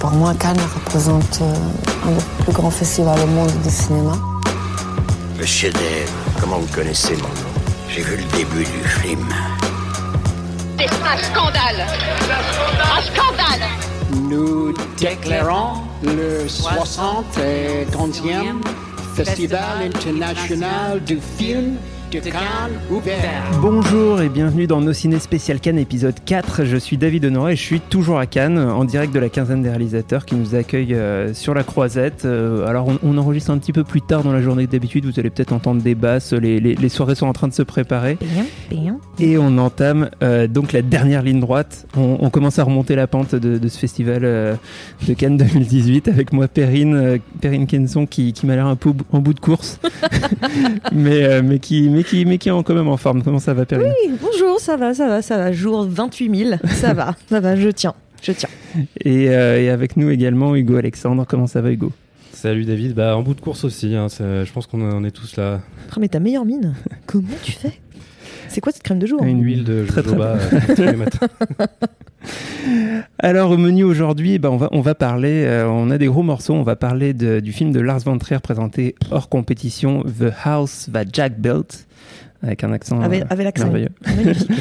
Pour moi, Cannes représente euh, un des plus grands festivals au monde du cinéma. Le chef-d'œuvre, comment vous connaissez mon nom? J'ai vu le début du film. C'est un scandale Un scandale Nous déclarons le 71e Festival international du film de Cannes ouvert. Bonjour et bienvenue dans Nos Ciné Spécial Cannes épisode 4. Je suis David Honoré et je suis toujours à Cannes en direct de la quinzaine des réalisateurs qui nous accueillent euh, sur la croisette. Euh, alors on, on enregistre un petit peu plus tard dans la journée que d'habitude, vous allez peut-être entendre des basses, les, les- les soirées sont en train de se préparer. Et on entame euh, donc la dernière ligne droite. On, on commence à remonter la pente de, de ce festival euh, de Cannes 2018 avec moi Perrine, euh, Perrine Kenson qui, qui m'a l'air un peu en bout de course, mais, euh, mais, qui, mais, qui, mais qui est en- quand même en forme. Comment ça va Perrine? Oui, bonjour, ça va, ça va, ça va. Jour 28 000, ça va, ça va, je tiens, je tiens. et, euh, et avec nous également Hugo Alexandre. Comment ça va Hugo? Salut David, bah en bout de course aussi, hein, je pense qu'on en est tous là. Ah, mais ta meilleure mine, comment tu fais? C'est quoi cette crème de jour Une Huile de Très, très jojoba euh, tous les matins. Alors au menu aujourd'hui, bah, on, va, on va parler, euh, on a des gros morceaux, on va parler de- du film de Lars von Trier présenté hors compétition, The House That Jack Built, avec un accent Avec, euh, avec l'accent. merveilleux.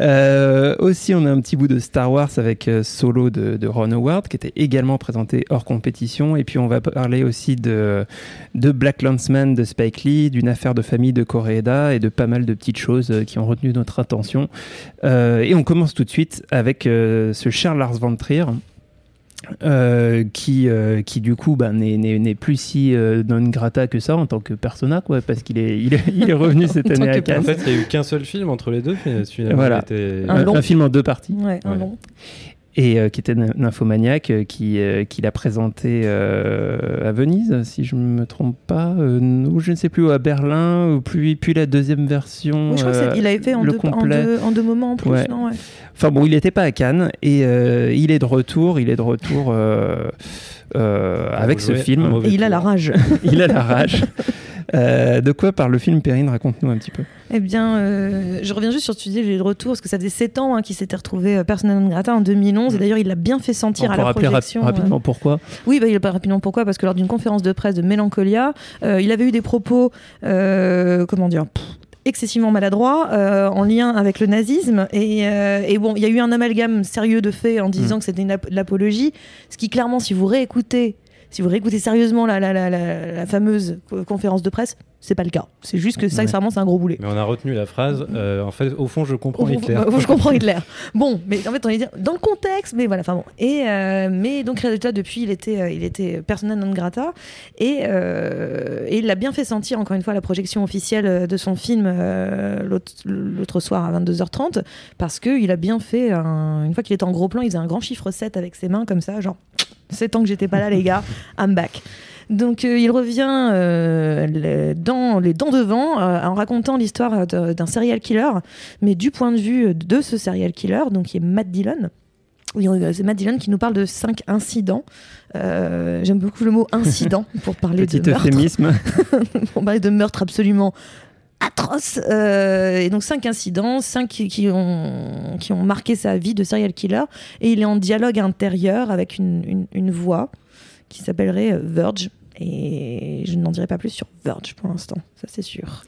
Euh, aussi, on a un petit bout de Star Wars avec euh, Solo de, de Ron Howard, qui était également présenté hors compétition. Et puis, on va parler aussi de, de Black Landsman de Spike Lee, d'une affaire de famille de Koreeda et de pas mal de petites choses euh, qui ont retenu notre attention. Et on commence tout de suite avec ce cher Lars von Trier. Euh, qui, euh, qui du coup bah, n'est- plus si euh, non grata que ça en tant que persona quoi parce qu'il est, il est, il est revenu cette année à Cannes En fait, il n'y a eu qu'un seul film entre les deux, mais celui-là Voilà. était... Un long. un film en deux parties Ouais, un Ouais. long. Et euh, qui était Ny- Nymphomaniac, euh, qui, euh, qui l'a présenté euh, à Venise, si je ne me trompe pas, ou je ne sais plus, ou à Berlin, ou puis, puis la deuxième version. Oui, je crois qu'il avait fait en le deux, en, deux, en deux moments en plus, Ouais. non ouais. Enfin bon, il n'était pas à Cannes, et il est de retour, il est de retour avec ce film. Et il a la rage. il a la rage. Euh, de quoi parle le film, Perrine Raconte-nous un petit peu. Eh bien, euh, je reviens juste sur ce que tu disais, j'ai le retour, parce que ça faisait 7 ans hein, qu'il s'était retrouvé euh, persona non grata en 2011, et d'ailleurs il l'a bien fait sentir On à la rap- projection. euh, rapidement pourquoi? Oui, bah, il pas rapidement pourquoi Parce que lors d'une conférence de presse de Mélancolia, euh, il avait eu des propos, euh, comment dire, pff, excessivement maladroits euh, en lien avec le nazisme. Et, euh, et bon, il y a eu un amalgame sérieux de faits en disant que c'était une ap- l'apologie. Ce qui, clairement, si vous réécoutez, si vous réécoutez sérieusement la, la, la, la- la fameuse co- conférence de presse, c'est pas le cas. C'est juste que ça, Ouais. vraiment, c'est un gros boulet. Mais on a retenu la phrase, euh, en fait, au fond, je comprends Au fond, Hitler. bah, je comprends Hitler. Bon, mais en fait, on est dire dans le contexte, mais voilà. Enfin bon. Et euh, mais donc résultat, depuis, il était, euh, il était persona non grata, et, euh, et il l'a bien fait sentir encore une fois à la projection officielle de son film euh, l'autre l'autre soir à 22h30, parce que il a bien fait. un- une fois qu'il était en gros plan, il faisait un grand chiffre 7 avec ses mains comme ça, genre 7 ans que j'étais pas là, les gars, I'm back. Donc euh, il revient euh, le- dans les dents devant euh, en racontant l'histoire d'un serial killer, mais du point de vue de ce serial killer, donc qui est Matt Dillon. Oui, c'est Matt Dillon qui nous parle de cinq incidents. J'aime beaucoup le mot incident pour parler Petit de meurtre, euphémisme. pour parler de meurtre absolument atroce. Euh, et donc cinq incidents, cinq qui, qui ont, qui ont marqué sa vie de serial killer. Et il est en dialogue intérieur avec une, une- une voix qui s'appellerait euh, Verge. Et je n'en dirai pas plus sur Verge pour l'instant, ça c'est sûr.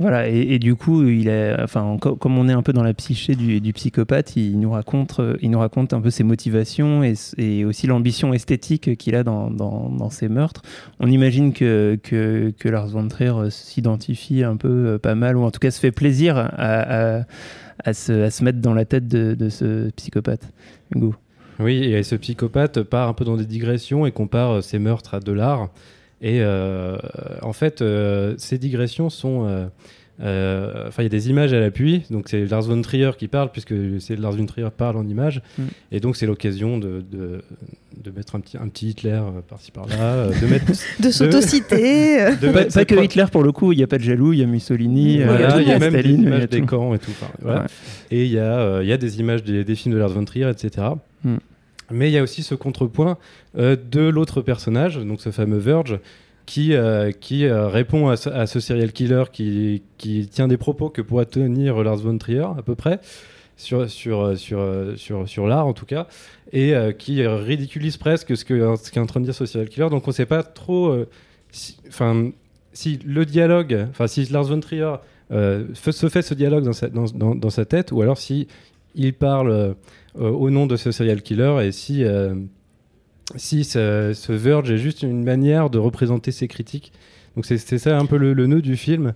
Voilà, et, du coup, il est, enfin, co- comme on est un peu dans la psyché du, psychopathe, il nous raconte, euh, il nous raconte un peu ses motivations et, aussi l'ambition esthétique qu'il a dans, ses meurtres. On imagine que, que, Lars von Trier euh, s'identifie un peu pas mal, ou en tout cas se fait plaisir à se, à se mettre dans la tête de, de ce psychopathe. Hugo. Oui, et ce psychopathe part un peu dans des digressions et compare euh, ses meurtres à de l'art. Et euh, en fait, euh, ces digressions sont. Euh, euh, Enfin, il y a des images à l'appui. Donc, c'est Lars von Trier qui parle, puisque c'est Lars von Trier parle en images. Mm. Et donc, c'est l'occasion de, de, de mettre un petit, un petit Hitler euh, par-ci par-là, euh, de mettre. De s'autociter. de Pas, que Hitler pour le coup, il n'y a pas de jaloux, il y a Mussolini, Voilà, il y a même Staline, des il y a images des camps et tout. Enfin, voilà. Ouais. Et il y, a, euh, il y a des images des, des films de Lars von Trier, etc. Hmm. Mais il y a aussi ce contrepoint euh, de l'autre personnage, donc ce fameux Verge, qui, euh, qui euh, répond à ce, à ce serial killer qui, qui tient des propos que pourrait tenir Lars von Trier, à peu près, sur, sur, euh, sur, sur, sur l'art en tout cas, et qui ridiculise presque ce que- ce qu'est en train de dire ce serial killer. Donc on ne sait pas trop si, si le dialogue, enfin si Lars von Trier se fait ce dialogue dans sa, dans, sa tête, ou alors si il parle au nom de ce serial killer et si, si ce, ce Verge est juste une manière de représenter ses critiques. Donc c'est ça un peu le, le nœud du film.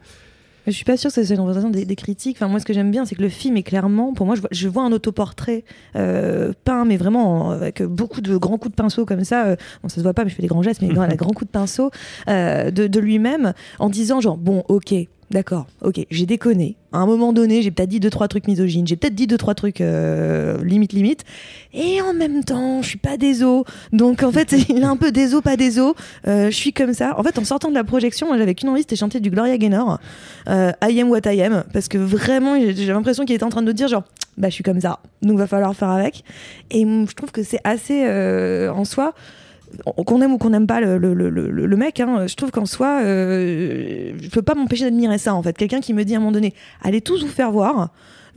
Je suis pas sûre que ce soit une représentation des, des critiques. Enfin, moi, ce que j'aime bien, c'est que le film est clairement, pour moi, je vois, je vois un autoportrait euh, peint, mais vraiment en- avec beaucoup de grands coups de pinceau comme ça. euh, bon, ça se voit pas, mais je fais des grands gestes, mais voilà, grands coups de pinceau euh, de, de lui-même, en disant genre bon, ok. D'accord, ok, j'ai déconné. À un moment donné, j'ai peut-être dit deux trois trucs misogynes, j'ai peut-être dit deux trois trucs euh, limite limite, et en même temps, je suis pas déso. Donc en fait, il est un peu déso, pas déso. Euh, je suis comme ça. En fait, en sortant de la projection, moi, j'avais qu'une envie, c'était chanter du Gloria Gaynor euh, I am what I am parce que vraiment j'ai l'impression qu'il était en train de dire genre bah je suis comme ça donc va falloir faire avec et mm, je trouve que c'est assez euh, en soi qu'on aime ou qu'on n'aime pas le, le, mec, hein, je trouve qu'en soi, euh, je peux pas m'empêcher d'admirer ça en fait. Quelqu'un qui me dit à un moment donné, allez tous vous faire voir,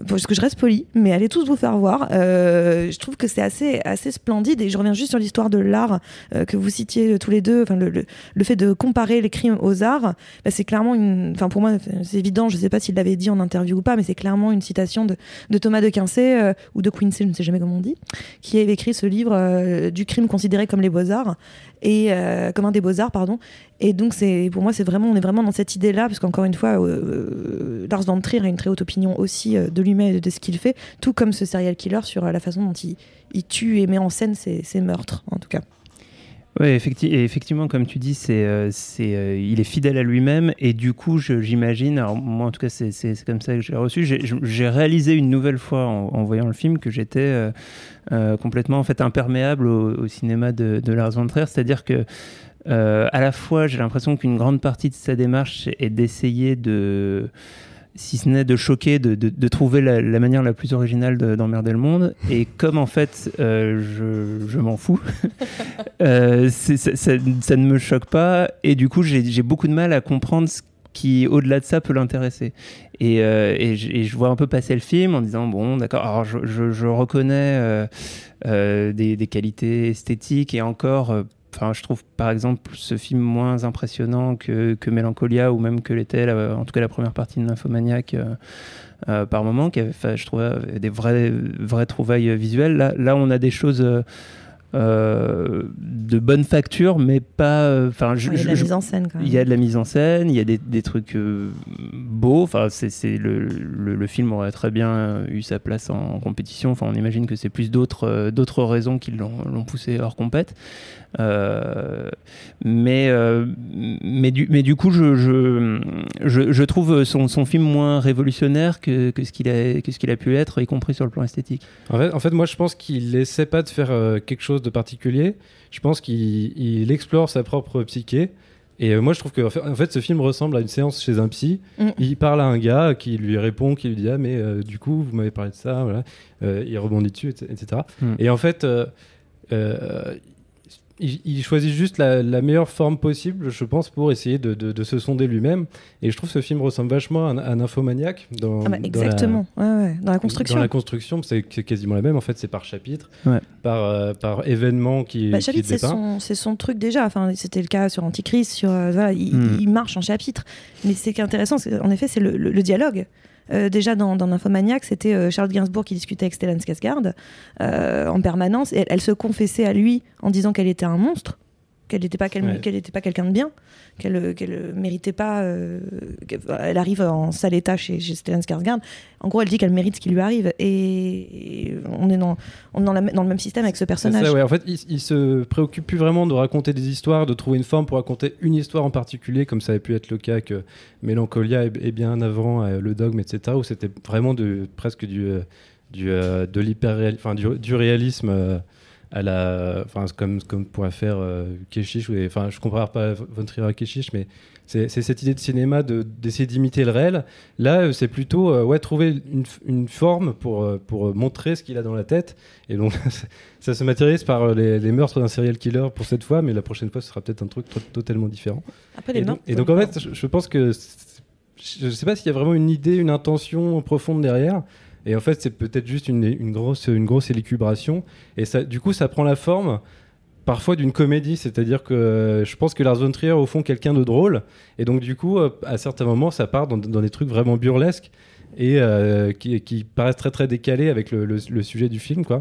parce que je reste poli, mais allez tous vous faire voir. euh, je trouve que c'est assez, assez splendide et je reviens juste sur l'histoire de l'art euh, que vous citiez tous les deux, enfin le, le, le fait de comparer les crimes aux arts, bah, c'est clairement une. Enfin, pour moi, c'est évident, je sais pas s'il l'avait dit en interview ou pas, mais c'est clairement une citation de, de Thomas de Quincey, euh, ou de Quincy, je ne sais jamais comment on dit, qui avait écrit ce livre euh, du crime considéré comme les beaux-arts, et euh, comme un des beaux-arts, pardon. Et donc, c'est pour moi, c'est vraiment, on est vraiment dans cette idée-là, parce qu'encore une fois, euh, Lars von Trier a une très haute opinion aussi euh, de lui-même et de ce qu'il fait, tout comme ce serial killer sur euh, la façon dont il, il tue et met en scène ses meurtres, en tout cas. Oui, effectivement, comme tu dis, c'est, euh, euh, il est fidèle à lui-même et du coup, j'imagine, alors moi en tout cas, c'est, comme ça que j'ai reçu, j'ai, réalisé une nouvelle fois en, voyant le film que j'étais euh, complètement en fait imperméable au, cinéma de, de Lars c'est-à-dire que à la fois, j'ai l'impression qu'une grande partie de sa démarche est d'essayer de si ce n'est de choquer, de, de- trouver la, manière la plus originale de- d'emmerder le monde. Et comme en fait, euh, je, je m'en fous, euh, ça, ne me choque pas. Et du coup, j'ai beaucoup de mal à comprendre ce qui, au-delà de ça, peut l'intéresser. Et, euh, et je- vois un peu passer le film en disant, bon, d'accord, alors je, je- je reconnais des, des qualités esthétiques et encore... Enfin, je trouve par exemple ce film moins impressionnant que, que Mélancolia ou même que l'était en tout cas la première partie de Nymphomaniac euh, euh, par moment, qui avait, je trouvais des vraies, trouvailles visuelles. Là, là, on a des choses euh, de bonne facture, mais pas. euh, Enfin, Il y a de la je- mise en scène quand même. il y a de la mise en scène, il y a des, des trucs euh, beaux. Enfin, c'est, c'est le, le, le film aurait très bien eu sa place en, en compétition. Enfin, on imagine que c'est plus d'autres, euh, d'autres raisons qui l'ont, l'ont poussé hors compète. Euh, mais, euh, mais, du, mais du coup, je, je, je, je trouve son, son film moins révolutionnaire que, que, ce qu'il a, que ce qu'il a pu être, y compris sur le plan esthétique. En fait, en fait, moi, je pense qu'il essaie pas de faire euh, quelque chose de particulier. Je pense qu'il il explore sa propre psyché. Et euh, moi, je trouve que en fait, ce film ressemble à une séance chez un psy. Mm. Il parle à un gars qui lui répond, qui lui dit ah mais euh, du coup, vous m'avez parlé de ça, voilà. Euh, il rebondit dessus, etc. Mm. Et en fait, euh, euh, il, il choisit juste la, la meilleure forme possible, je pense, pour essayer de, de- de se sonder lui-même. Et je trouve que ce film ressemble vachement à, un- à un infomaniac dans, Ah bah, dans la- exactement, ouais, ouais, dans la construction. Dans la construction, c'est c'est quasiment la même. En fait, c'est par chapitre, Ouais. par, euh, par événement qui, Bah, qui chapitre, est c'est son, c'est son truc déjà. Enfin, c'était le cas sur Antichrist. Sur, euh, voilà, il, Hmm. il marche en chapitre. Mais ce qui est intéressant, c'est- en effet, c'est le, le- le dialogue. Euh, déjà dans, dans c'était euh, Charles Gainsbourg qui discutait avec Stellan Skarsgård euh, en permanence. Et elle se confessait à lui en disant qu'elle était un monstre, qu'elle n'était pas, quel- Ouais. qu'elle n'était pas quelqu'un de bien, qu'elle qu'elle méritait pas. euh, qu'elle- elle arrive en sale état chez, chez Stellan Skarsgård. En gros, elle dit qu'elle mérite ce qui lui arrive. Et, et on est dans, on est dans, la- dans le même système avec ce personnage. ça, ouais. En fait, il, il se préoccupe plus vraiment de raconter des histoires, de trouver une forme pour raconter une histoire en particulier, comme ça avait pu être le cas que Mélancolia et, et bien avant euh, le dogme, etc., où c'était vraiment de, presque du, euh, du, euh, de l'hyper enfin du, du réalisme euh, à la, enfin comme comme pourrait faire euh, Keshish, ou- enfin je compare pas Von Trier à Keshish, mais c'est cette idée de cinéma de- d'essayer d'imiter le réel. Là, euh, c'est plutôt euh, ouais trouver une, forme pour euh, pour montrer ce qu'il a dans la tête. Et donc ça se matérialise par les, les meurtres d'un serial killer pour cette fois, mais la prochaine fois ce sera peut-être un truc to- totalement différent. Après, les Et donc, et donc, en fait, je, je pense que je ne sais pas s'il y a vraiment une idée, une intention profonde derrière. Et en fait, c'est peut-être juste une, grosse, une grosse élucubration. Et ça, du coup, ça prend la forme parfois d'une comédie. C'est-à-dire que euh, je pense que Lars von Trier, au fond, quelqu'un de drôle. Et donc, du coup, euh, à certains moments, ça part dans, des trucs vraiment burlesques et euh, qui, paraissent très, très décalés avec le, sujet du film, quoi.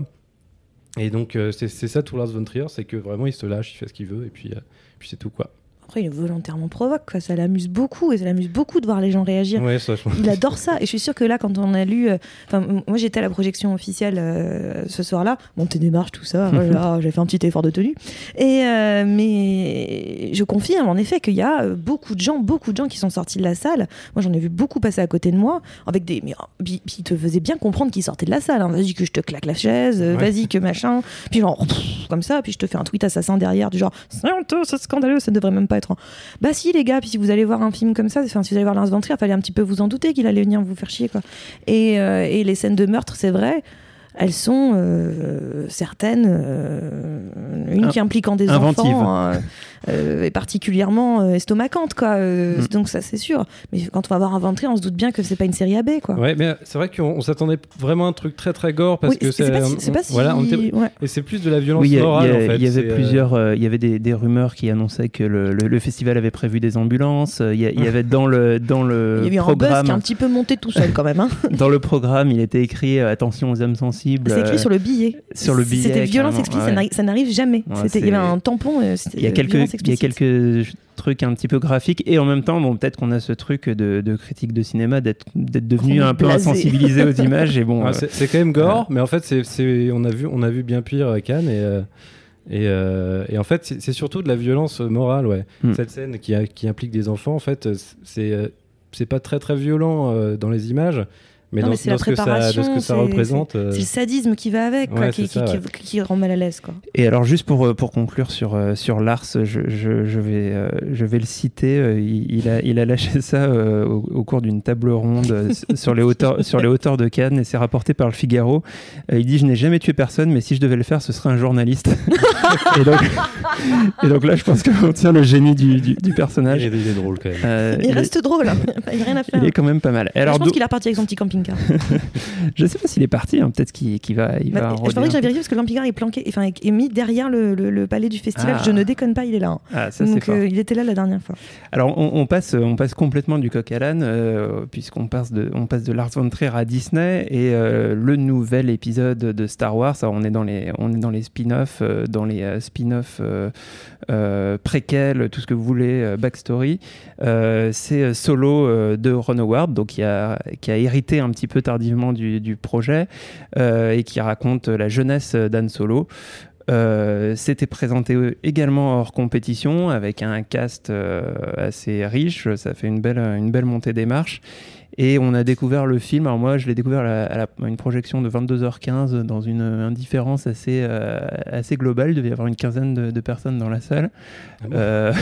Et donc, c'est ça tout Lars von Trier, c'est que vraiment, il se lâche, il fait ce qu'il veut, et puis, puis c'est tout, quoi. Après, il est volontairement provoque, quoi. ça l'amuse beaucoup, et ça l'amuse beaucoup de voir les gens réagir. Ouais, ça, je pense. Il adore ça, et je suis sûre que là, quand on a lu. euh, Enfin, moi j'étais à la projection officielle euh, ce soir-là, montée des marches, tout ça, voilà, j'ai fait un petit effort de tenue. Et, euh, mais je confirme en effet qu'il y a beaucoup de gens, beaucoup de gens qui sont sortis de la salle. Moi j'en ai vu beaucoup passer à côté de moi, avec des. Mais, euh, puis, ils te faisaient bien comprendre qu'ils sortaient de la salle. hein. Vas-y, que je te claque la chaise, Ouais. vas-y, que machin. Puis genre, pff, comme ça, puis je te fais un tweet assassin derrière, du genre, c'est honteux, c'est scandaleux, ça ne devrait même pas être. Bah si, les gars, puis si vous allez voir un film comme ça, enfin, si vous allez voir Lars von Trier, fallait un petit peu vous en douter qu'il allait venir vous faire chier, quoi. Et, euh, et les scènes de meurtre, c'est vrai, elles sont euh, certaines, euh, une qui impliquant des Inventives. enfants, euh, euh, est particulièrement euh, estomacante, quoi. Euh, Mm. Donc ça, c'est sûr. Mais quand on va voir Trier, on se doute bien que c'est pas une série AB, quoi. Ouais, mais c'est vrai qu'on on s'attendait vraiment à un truc très très gore parce Oui, que c'est pas, si- c'est pas si. voilà, on était- ouais. et c'est plus de la violence Oui, il y, a- morale a- en fait. il y avait euh, plusieurs, euh, il y avait des, des rumeurs qui annonçaient que le, le- le festival avait prévu des ambulances. euh, Il y, a- il y avait dans le dans le Il y a eu un buzz programme, qui est un petit peu monté tout seul, quand même. Hein. dans le programme, il était écrit euh, attention aux âmes sensibles. C'est écrit euh, sur le billet. sur le billet, C'était violence explicite, ouais. ça n'arrive- jamais. Ouais, C'était- il y avait un tampon. euh, Il y a quelques, il y a quelques trucs un petit peu graphiques et en même temps, bon, peut-être qu'on a ce truc de, de critique de cinéma d'être d'être devenu un peu insensibilisé aux images et bon. ouais, euh, c'est- c'est quand même gore, mais en fait c'est, c'est- on a vu on a vu bien pire à Cannes et euh, et, euh, et en fait c'est, c'est surtout de la violence morale, ouais. Hmm. Cette scène qui, a- qui implique des enfants, en fait, c'est c'est pas très très violent euh, dans les images, mais Non, dans, mais c'est dans la ce que ça, de ce préparation, que ça c'est- représente. euh, C'est le sadisme qui va avec, quoi, Ouais, qui, c'est ça, qui- ouais. qui- qui rend mal à l'aise. Quoi. Et alors juste pour, euh, pour conclure sur, euh, sur Lars, je, je, je vais, euh, je vais le citer, euh, il, il a, il a lâché ça euh, au, au cours d'une table ronde euh, sur, les hauteurs, sur les hauteurs de Cannes et c'est rapporté par le Figaro. Euh, il dit je n'ai jamais tué personne mais si je devais le faire ce serait un journaliste. et, donc, et donc là je pense qu'on tient le génie du, du, du il, personnage. est, il est drôle quand même. Euh, Il reste drôle, hein. il n'y a rien à faire. il est quand même pas mal. Et je alors, pense qu'il est reparti avec son petit camping-car. je sais pas s'il est parti, hein, peut-être qu'il qu'il va, il Bah, va je pensais que j'avais vérifié parce que le camping-car est planqué, enfin est mis derrière le, le- le palais du festival. Ah. Je ne déconne pas, il est là. hein. Ah, ça Donc euh, il était là la dernière fois. Alors on, on passe, on passe complètement du coq à l'âne euh, puisqu'on passe de, on passe de Lars von Trier à Disney et euh, le nouvel épisode de Star Wars. Alors, on est dans les, on est dans les spin-offs, dans les spin-offs préquels, tout ce que vous voulez, backstory. Euh, c'est euh, Solo euh, de Ron Howard, qui a, hérité un petit peu tardivement du, projet et qui raconte la jeunesse d'Anne Solo. C'était présenté également hors compétition avec un cast assez riche. Ça fait une belle, une belle montée des marches. Et on a découvert le film. Alors moi, je l'ai découvert à, la- à la- à une projection de 22h15 dans une indifférence assez, euh, assez globale. Il devait y avoir une quinzaine de, de personnes dans la salle. Ah bon? Euh,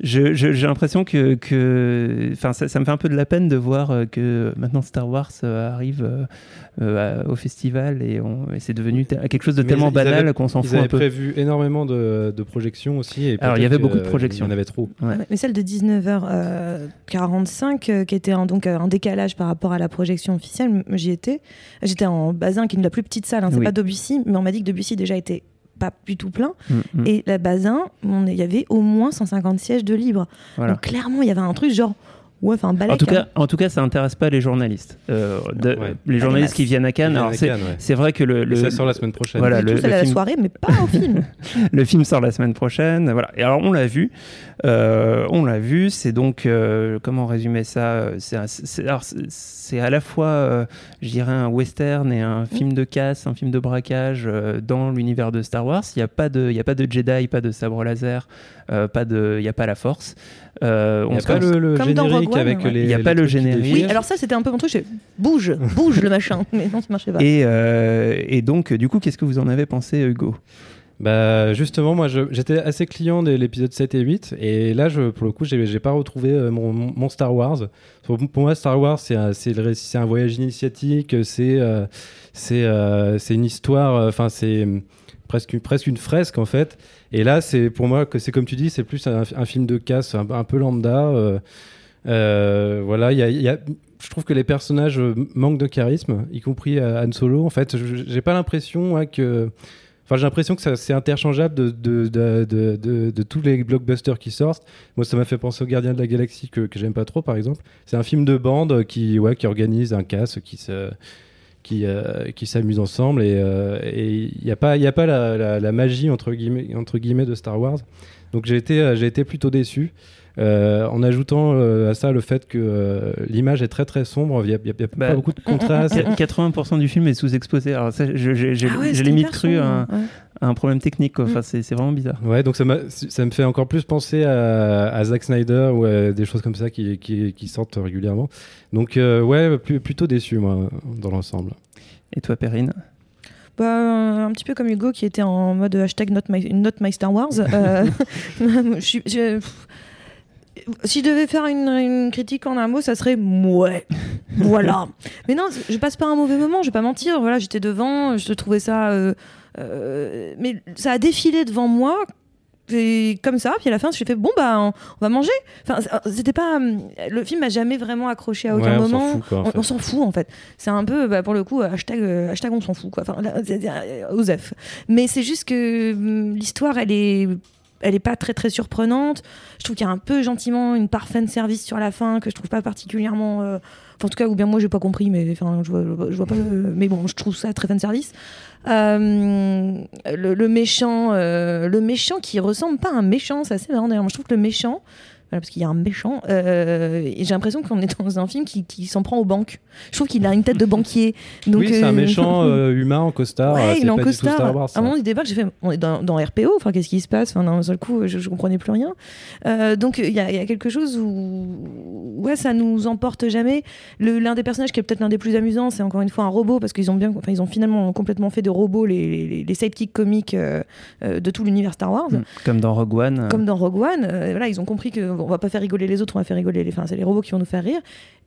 J'ai l'impression que, que enfin, ça, ça me fait un peu de la peine de voir euh, que maintenant Star Wars euh, arrive euh, euh, au festival et, c'est devenu quelque chose de Mais tellement ils banal avaient- qu'on s'en Ils fout un avaient peu. prévu énormément de, de projections aussi. Et Alors, il y avait beaucoup de euh, projections. Il y en avait trop. Ouais. Mais celle de 19h45, euh, qui était un, donc euh, un décalage par rapport à la projection officielle, j'y étais. J'étais en Bazin, qui est la plus petite salle, hein, c'est Oui. pas Debussy, mais on m'a dit que Debussy déjà était pas du tout plein. Mm, mm. Et la Bazin, il y avait au moins 150 sièges de libre. Voilà. Donc clairement, il y avait un truc genre, ouais, enfin, balèque. En tout hein. cas, en tout cas, ça intéresse pas les journalistes. Euh, de- Ouais. Les journalistes masses. qui viennent à Cannes. C'est Cannes, ouais. c'est vrai que le, le, ça sort la semaine prochaine. Voilà, le- tout, c'est le à la film- soirée, mais pas au film. le film sort la semaine prochaine. Voilà. Et alors, on l'a vu. Euh, on l'a vu. C'est donc, euh, comment résumer ça C'est un- c'est- alors, c'est- c'est à la fois, euh, je dirais, un western et un film de casse, un film de braquage euh, dans l'univers de Star Wars. Il n'y a, pas de- il y a pas de Jedi, pas de sabre laser, euh, pas de, il n'y a pas la force. Euh, Il on n'y a pas le, générique One, avec ouais. les. Il y a les pas le générique. Oui, alors ça, c'était un peu mon truc. bouge, bouge le machin. Mais non, ça marchait pas. Et, euh, et donc, du coup, qu'est-ce que vous en avez pensé, Hugo? Bah justement, moi j'étais assez client de l'épisode 7 et 8 et là je, pour le coup j'ai pas retrouvé euh, mon, mon- Star Wars. Pour, pour moi Star Wars c'est un, un voyage initiatique, c'est euh, c'est euh, c'est une histoire, euh, enfin c'est presque, presque une fresque en fait. Et là c'est pour moi que c'est comme tu dis, c'est plus un, film de casse, un, peu lambda. euh, euh, voilà, il y a, je trouve que les personnages manquent de charisme, y compris Han Solo. En fait, j'ai pas l'impression que Enfin, j'ai l'impression que c'est interchangeable de, de, de, de, tous les blockbusters qui sortent. Moi, ça m'a fait penser au Gardien de la Galaxie que, que j'aime pas trop, par exemple. C'est un film de bande qui, ouais, qui organise un casse, qui se qui, euh, qui s'amusent ensemble et euh, il n'y a pas, il y a pas la, la, la magie entre guillemets, entre guillemets de Star Wars. Donc j'ai été, euh, j'ai été plutôt déçu. Euh, en ajoutant euh, à ça le fait que euh, l'image est très très sombre, il n'y a, y a Bah, pas beaucoup de contraste. 80% du film est sous-exposé. Alors, ça, je- j'ai j'ai- Ah ouais, cru ouais. Un problème technique. quoi. Mm. Enfin, c'est c'est vraiment bizarre. Ouais, donc ça, m'a- ça me fait encore plus penser à, à Zack Snyder ou à des choses comme ça qui, qui, qui sortent régulièrement. Donc, euh, ouais, plus- plutôt déçu, moi, dans l'ensemble. Et toi, Perrine? Bah, un petit peu comme Hugo qui était en mode hashtag not my, not my Star Wars. Euh, je suis- je- si je devais faire une, une critique en un mot, ça serait ouais. Voilà. Mais non, je passe pas un mauvais moment, je vais pas mentir. Voilà, j'étais devant, je trouvais ça. euh, euh, mais ça a défilé devant moi. Et comme ça, puis à la fin, je fait bon bah on, on va manger. Enfin, c'était pas le film m'a jamais vraiment accroché à aucun Ouais, on s'en moment. fout, quoi, en on fait. on s'en fout en fait. C'est un peu, bah, pour le coup, hashtag, euh, hashtag on s'en fout, quoi. Enfin, là, euh, Osef. Mais c'est juste que hum, l'histoire, elle est, elle est pas très très surprenante. Je trouve qu'il y a un peu gentiment une part fan service sur la fin que je trouve pas particulièrement. euh, en tout cas, ou bien moi j'ai pas compris, mais je vois, vois- pas. le- Mais bon, je trouve ça très fan service. Euh, le, méchant, euh, le méchant qui ressemble pas à un méchant, c'est assez marrant d'ailleurs. Je trouve que le méchant, voilà, parce qu'il y a un méchant, euh, et j'ai l'impression qu'on est dans un film qui, qui s'en prend aux banques. Je trouve qu'il a une tête de banquier. Donc, oui, c'est un euh, méchant euh, humain en costard. Ouais, il est en costard. Star Wars. à un moment du débat, j'ai fait, on est dans, dans RPO, enfin, qu'est-ce qui se passe? Enfin, d'un seul coup, je, je comprenais plus rien. Euh, donc, il y, a- il y a quelque chose où, ouais, ça nous emporte jamais. L'un des personnages qui est peut-être l'un des plus amusants, c'est encore une fois un robot, parce qu'ils ont bien, enfin, ils ont finalement complètement fait de robots les, les, les sidekicks comiques de tout l'univers Star Wars. Mm. Comme dans Rogue One. Comme dans Rogue One, euh, voilà, ils ont compris que on va pas faire rigoler les autres, on va faire rigoler les. Enfin, c'est les robots qui vont nous faire rire.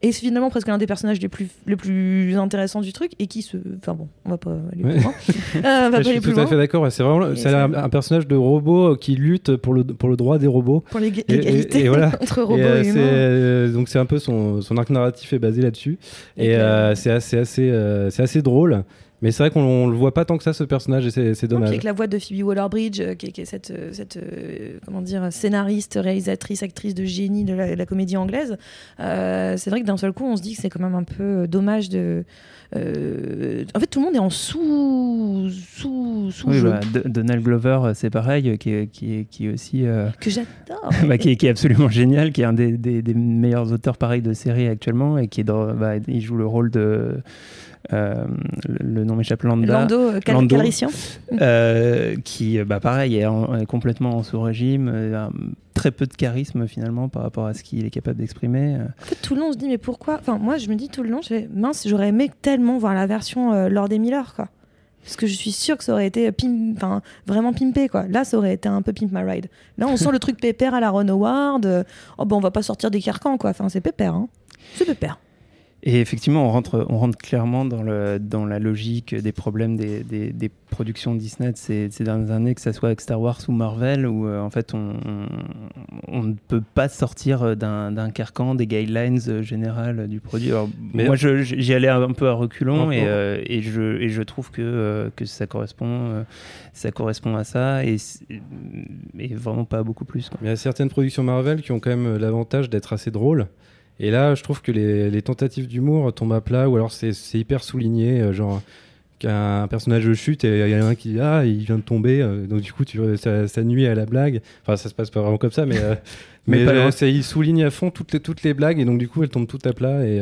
Et c'est finalement presque l'un des personnages les plus, les plus intéressants du truc et qui se. Enfin bon, on va pas aller Ouais. plus loin. Euh, on va je pas aller suis plus tout à fait d'accord. C'est vraiment c'est un, un personnage de robot qui lutte pour le, pour le droit des robots. Pour l'égalité voilà. entre robots Et, euh, humains. euh, donc c'est un peu son, son arc narratif est basé là-dessus. Et euh, c'est assez, euh, assez drôle. Mais c'est vrai qu'on on le voit pas tant que ça, ce personnage, et c'est, dommage. avec la voix de Phoebe Waller-Bridge, euh, qui, est- qui est cette, euh, cette euh, comment dire, scénariste, réalisatrice, actrice de génie de la, la comédie anglaise, euh, c'est vrai que d'un seul coup, on se dit que c'est quand même un peu dommage de. euh, En fait, tout le monde est en sous sous sous Oui, jeu bah, Donald Glover, c'est pareil, qui est, qui est, qui est aussi. euh, que j'adore. bah, qui, est, qui est absolument génial, qui est un des, des- des meilleurs auteurs pareil de série actuellement et qui est dans, bah, il joue le rôle de le, le nom m'échappe, Landa. Lando, euh, Cal- Lando. Euh, qui, euh, bah, pareil, est, en- est complètement en sous-régime, euh, a très peu de charisme finalement par rapport à ce qu'il est capable d'exprimer. euh. En fait, tout le long, on se dit, mais pourquoi? Enfin, moi, je me dis tout le long, je fais, mince, j'aurais aimé tellement voir la version euh, Lord et Miller, quoi. Parce que je suis sûre que ça aurait été pim- enfin, vraiment pimpé, quoi. Là, ça aurait été un peu Pimp My Ride. Là, on sent le truc pépère à la Ron Howard. euh, oh, bon, on va pas sortir des carcans, quoi. Enfin, c'est pépère, hein. C'est pépère. Et effectivement, on rentre, on rentre clairement dans, le, dans la logique des problèmes des, des, des productions Disney de ces, de ces dernières années, que ce soit avec Star Wars ou Marvel, où euh, en fait on, on, on ne peut pas sortir d'un carcan, des guidelines euh, générales du produit. Alors, Mais- moi, j'y allais un peu à reculons et, euh, et, je, et je trouve que, euh, que ça, correspond, ça correspond à ça et, et vraiment pas beaucoup plus. quoi. Mais il y a certaines productions Marvel qui ont quand même l'avantage d'être assez drôles. Et là, je trouve que les, les tentatives d'humour tombent à plat, ou alors c'est hyper souligné, euh, genre qu'un personnage chute et il y en a un qui dit ah il vient de tomber, euh, donc du coup tu, ça, ça nuit à la blague. Enfin ça se passe pas vraiment comme ça, mais euh, Mais euh, il souligne à fond toutes les toutes les blagues et donc du coup elles tombent toutes à plat et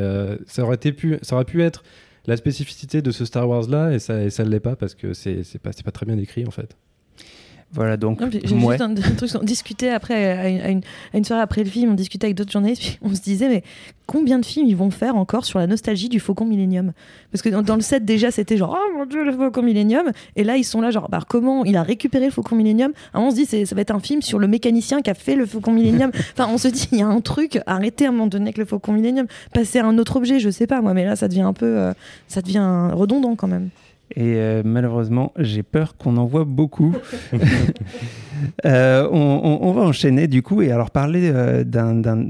ça aurait été pu ça aurait pu être la spécificité de ce Star Wars là et ça et ça l'est pas parce que c'est c'est pas c'est pas très bien écrit en fait. Voilà, donc, J'ai ouais. juste un, un truc, on discutait après, à une, à une- à une soirée après le film, on discutait avec d'autres journalistes, puis on se disait, mais combien de films ils vont faire encore sur la nostalgie du Faucon Millennium? Parce que dans, dans le set, déjà, c'était genre, oh mon dieu, le Faucon Millennium. Et là, ils sont là, genre, bah, comment il a récupéré le Faucon Millennium? Moment, on se dit, ça va être un film sur le mécanicien qui a fait le Faucon Millennium. enfin, on se dit, il y a un truc, arrêtez à un moment donné avec le Faucon Millennium, passer à un autre objet, je sais pas moi, mais là, ça devient un peu, euh, ça devient redondant quand même. Et euh, malheureusement, j'ai peur qu'on en voit beaucoup. Euh, on, on- on va enchaîner du coup et alors parler euh,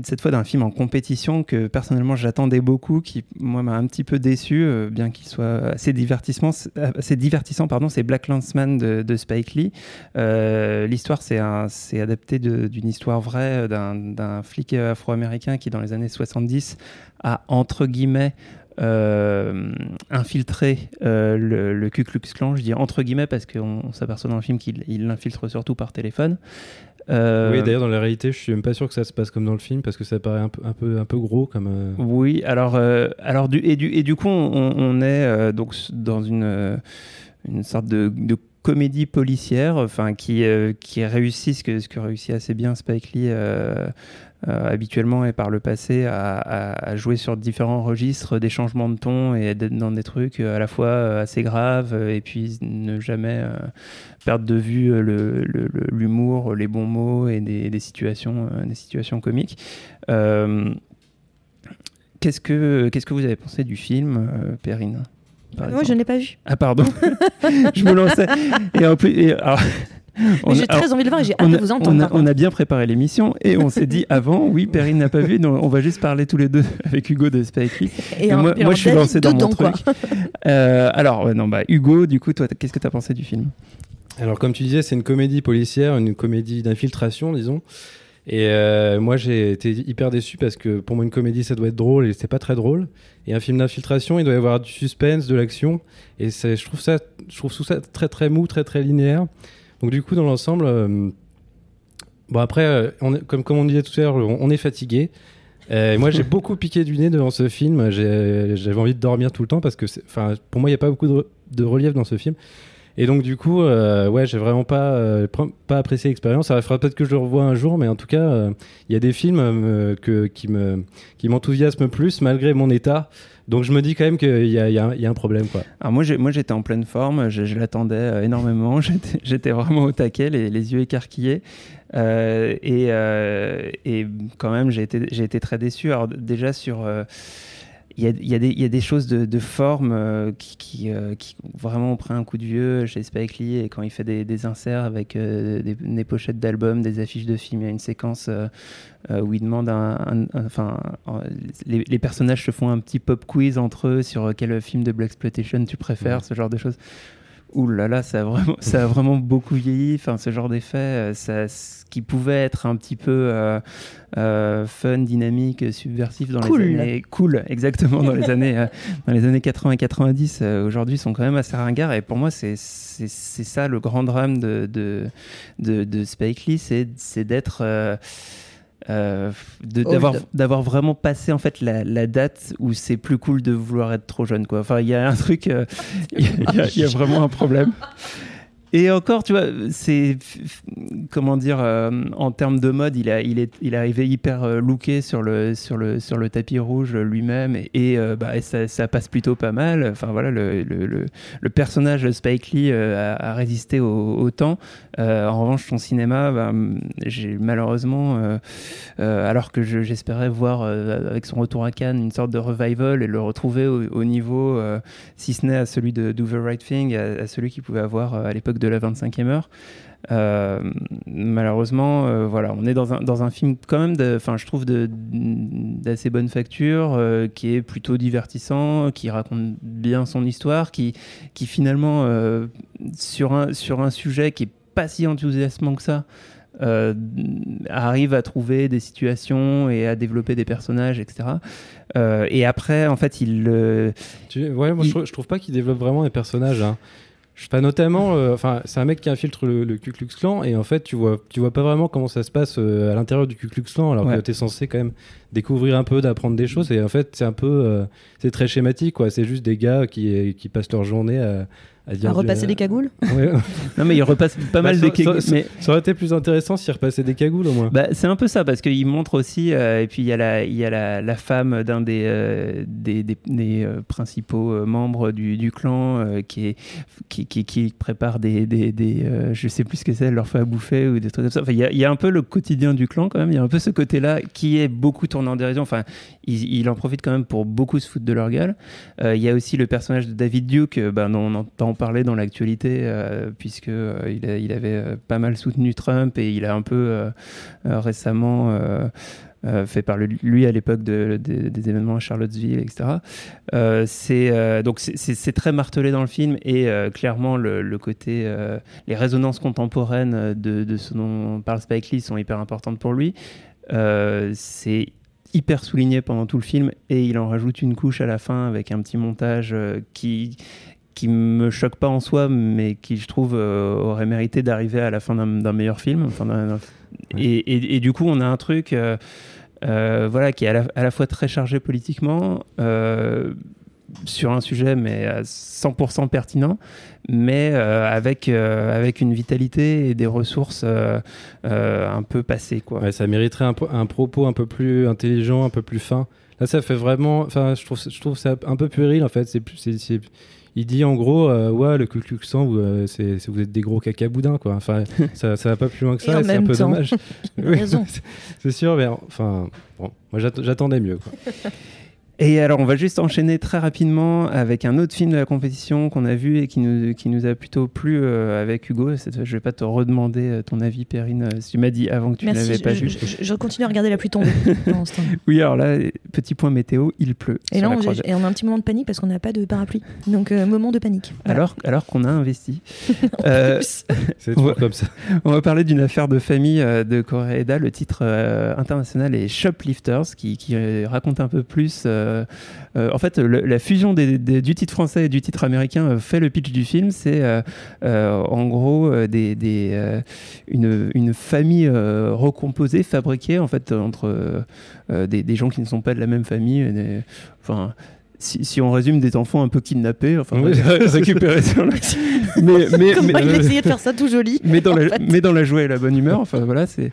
cette fois d'un film en compétition que personnellement j'attendais beaucoup, qui moi m'a un petit peu déçu, bien qu'il soit assez divertissement, assez divertissant pardon, c'est Black Landsman de, de Spike Lee. L'histoire c'est adapté d'une histoire vraie d'un flic afro-américain qui dans les années 70 a entre guillemets infiltrer euh, le, le Ku Klux Klan. Je dis entre guillemets parce qu'on on s'aperçoit dans le film qu'il il l'infiltre surtout par téléphone. Euh, Oui d'ailleurs dans la réalité je suis même pas sûr que ça se passe comme dans le film parce que ça paraît un peu un peu un peu gros comme. euh, Oui, alors, euh, alors du, et, du, et du coup, on, on est euh, donc dans une, euh, une sorte de, de comédie policière enfin, qui, euh, qui réussit ce que, ce que réussit assez bien Spike Lee euh, euh, habituellement et par le passé à, à- à jouer sur différents registres, des changements de ton et d'être dans des trucs euh, à la fois euh, assez graves euh, et puis ne jamais euh, perdre de vue euh, le- le- le- l'humour, les bons mots et des, des situations, euh, des situations comiques. Euh, Qu'est-ce que, qu'est-ce que vous avez pensé du film, euh, Perrine Moi, je ne l'ai pas vu. Ah, pardon. je me lançais. Et en plus, et alors, j'ai très envie de le voir et j'ai hâte on de a, vous on entendre. a- par on a bien préparé l'émission et on s'est dit avant, oui, Perrine n'a pas vu, donc on va juste parler tous les deux avec Hugo de Spike Lee. contre. Et, Et un- moi, et moi, alors je suis lancé dans mon truc. Euh, alors, ouais, non, bah, Hugo, du coup, toi, qu'est-ce que tu as pensé du film? Alors, comme tu disais, c'est une comédie policière, une comédie d'infiltration, disons. Et euh, moi, j'ai été hyper déçu parce que pour moi, une comédie, ça doit être drôle et c'est pas très drôle. Et un film d'infiltration, il doit y avoir du suspense, de l'action. Et c'est- je trouve ça, je trouve tout ça très très mou, très très linéaire. Donc du coup, dans l'ensemble, euh, bon après, euh, on est- comme comme on disait tout à l'heure, on, on est fatigué. Euh, moi, j'ai beaucoup piqué du nez devant ce film. J'avais envie de dormir tout le temps parce que, enfin, pour moi, il n'y a pas beaucoup de, de relief dans ce film. Et donc du coup, euh, ouais, j'ai vraiment pas euh, pas apprécié l'expérience. Ça fera peut-être que je le revois un jour, mais en tout cas, il y a des films que, qui me qui m'enthousiasment plus malgré mon état. Donc je me dis quand même qu'il y a, un problème, quoi. Moi, j'étais en pleine forme, je, l'attendais euh, énormément, j'étais vraiment au taquet, les, yeux écarquillés. Euh, et, euh, et quand même, j'ai été, très déçu. Alors déjà sur... il y, a, y des- il y a des choses de, de forme euh, qui, qui, euh, qui ont vraiment pris un coup de vieux chez Spike Lee et quand il fait des, des inserts avec euh, des, des pochettes d'albums, des affiches de films, il y a une séquence où il demande un, enfin, les personnages se font un petit pop quiz entre eux sur quel film de Black Exploitation tu préfères, ce genre de choses. Ouh là là, ça a vraiment, ça a vraiment beaucoup vieilli. Enfin, ce genre d'effet, euh, ça, ce qui pouvait être un petit peu euh, euh, fun, dynamique, subversif dans Cool. les années cool, exactement dans les années, euh, dans les années 80 et 90. euh, Aujourd'hui, sont quand même assez ringards. Et pour moi, c'est c'est ça le grand drame de de, de, de Spike Lee, c'est c'est d'être euh, Old. d'avoir d'avoir vraiment passé en fait la, la date où c'est plus cool de vouloir être trop jeune quoi. Enfin il y a un truc, euh, y, y il y a vraiment un problème. Et encore, tu vois, c'est comment dire euh, en termes de mode, il est, il est arrivé hyper euh, looké sur le sur le sur le tapis rouge lui-même et, euh, bah, ça, passe plutôt pas mal. Enfin voilà, le, le, le, personnage Spike Lee a, résisté au, temps. En revanche, son cinéma, bah, j'ai malheureusement, alors que je- j'espérais voir avec son retour à Cannes une sorte de revival et le retrouver au, au niveau, si ce n'est à celui de Do the Right Thing, à, celui qu'il pouvait avoir à l'époque de la 25e heure. Euh, malheureusement, euh, voilà, on est dans un, dans un film quand même, enfin, je trouve d'assez bonne facture, euh, qui est plutôt divertissant, qui raconte bien son histoire, qui, qui finalement, sur, un, sur un sujet qui est pas si enthousiasmant que ça, arrive à trouver des situations et à développer des personnages, etc. Et après, en fait, il Tu- ouais, moi je, trouve, je trouve pas qu'il développe vraiment les personnages. Hein. Je sais pas notamment, euh, enfin, c'est un mec qui infiltre le, le Ku Klux Klan et en fait, tu vois, tu vois pas vraiment comment ça se passe euh, à l'intérieur du Ku Klux Klan, alors Ouais. que t'es censé quand même découvrir un peu, d'apprendre des choses. Et en fait, c'est un peu, euh, c'est très schématique, quoi. C'est juste des gars qui, qui passent leur journée à, à dire À repasser du- des cagoules Ouais. non mais il repasse pas Bah, mal ça- de keg- ça- mais Ça aurait été plus intéressant s'il repassait des cagoules au moins. Bah, c'est un peu ça, parce qu'il montre aussi, euh, et puis il y a la, il y a la, la femme d'un des, euh, des, des- des, euh, principaux euh, membres du, du clan euh, qui, est, qui, qui, qui prépare des, des, des euh, je sais plus ce que c'est, elle leur fait à bouffer ou des trucs comme ça. Enfin, il y, a, il y a un peu le quotidien du clan quand même, il y a un peu ce côté-là qui est beaucoup tourné en dérision. Enfin, il, il en profite quand même pour beaucoup se foutre de leur gueule. Euh, il y a aussi le personnage de David Duke, euh, ben, dont on entend parler dans l'actualité, euh, puisque euh, il, avait euh, pas mal soutenu Trump et il a un peu euh, récemment fait par le- lui à l'époque de- de- des événements à Charlottesville, etc. C'est donc c'est- très martelé dans le film et clairement le, côté les résonances contemporaines de, de ce dont parle Spike Lee sont hyper importantes pour lui. C'est hyper souligné pendant tout le film et il en rajoute une couche à la fin avec un petit montage euh, qui qui me choque pas en soi mais qui je trouve euh, aurait mérité d'arriver à la fin d'un meilleur film enfin, et, et- et du coup on a un truc euh, euh, voilà qui est à la, à la fois très chargé politiquement sur un sujet mais à 100% pertinent mais euh, avec euh, avec une vitalité et des ressources euh, un peu passées quoi Ouais, ça mériterait un, un propos un peu plus intelligent, un peu plus fin. Là, ça fait vraiment. Enfin, je trouve, je trouve ça un peu puéril en fait. C'est- il dit en gros, euh, ouais, le Ku Klux Klan, vous, euh, c'est, vous êtes des gros cacaboudins quoi. Enfin, ça, ça va pas plus loin que ça. et c'est un peu temps, dommage. Oui, c'est- sûr, mais enfin, bon, moi j'att- j'attendais mieux quoi. Et alors, on va juste enchaîner très rapidement avec un autre film de la compétition qu'on a vu et qui nous, qui nous a plutôt plu euh, avec Hugo. Cette fois, je vais pas te redemander euh, ton avis, Perrine, euh, si tu m'as dit avant que tu Merci, l'avais pas je- vu. je- je continue à regarder la pluie tomber. Oui, alors là, petit point météo, il pleut. Et là, on, croisette. et on a un petit moment de panique parce qu'on n'a pas de parapluie. Donc, euh, moment de panique. Voilà. Alors, alors qu'on a investi. Euh, C'est toujours comme ça. On va parler d'une affaire de famille euh, de Koreeda. Le titre euh, international est Shoplifters, qui, qui, euh, raconte un peu plus. Euh, euh, en fait, la fusion du titre français et du titre américain euh, fait le pitch du film. C'est en gros une, une famille recomposée, fabriquée en fait entre des, gens qui ne sont pas de la même famille. enfin. Si, si on résume des enfants un peu kidnappés, enfin Oui. récupérés sur le... mais, mais, Comment mais- il a essayé de faire ça tout joli mais dans, la, fait? mais dans la joie et la bonne humeur, enfin voilà, c'est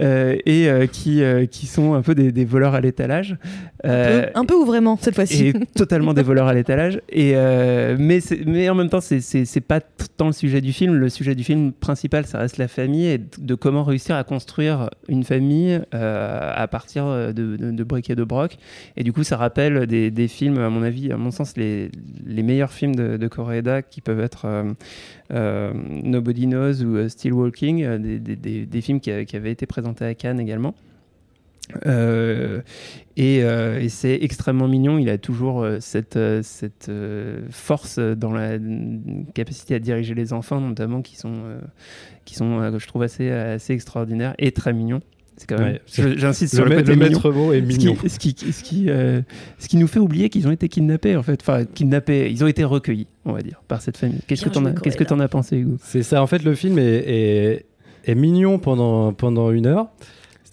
euh, et euh, qui euh, qui sont un peu des, des voleurs à l'étalage, euh, un peu ou vraiment cette fois-ci et totalement des voleurs à l'étalage. Et euh, mais mais en même temps, c'est c'est pas tant le sujet du film. Le sujet du film principal, ça reste la famille et de comment réussir à construire une famille euh, à partir de, de, de briques et de broc. Et du coup, ça rappelle des, des films, à mon avis, à mon sens, les, les meilleurs films de, de qui peuvent être euh, euh, Nobody Knows ou euh, Still Walking, des, des- films qui, avaient été présentés à Cannes également. Et, c'est extrêmement mignon. Il a toujours cette, cette force dans la capacité à diriger les enfants, notamment, qui sont, qui sont je trouve, assez, assez extraordinaires et très mignons. C'est quand même. Ouais, J'insiste sur Le, le, côté mignon. maître mot est Ce mignon. qui, ce, qui, ce, qui, euh, ce qui nous fait oublier qu'ils ont été kidnappés, en fait. Enfin, kidnappés, ils ont été recueillis, on va dire, par cette famille. Qu'est-ce que t'en as, qu'est-ce que t'en as pensé, Hugo? C'est ça, en fait, le film est, est, est mignon pendant, pendant une heure.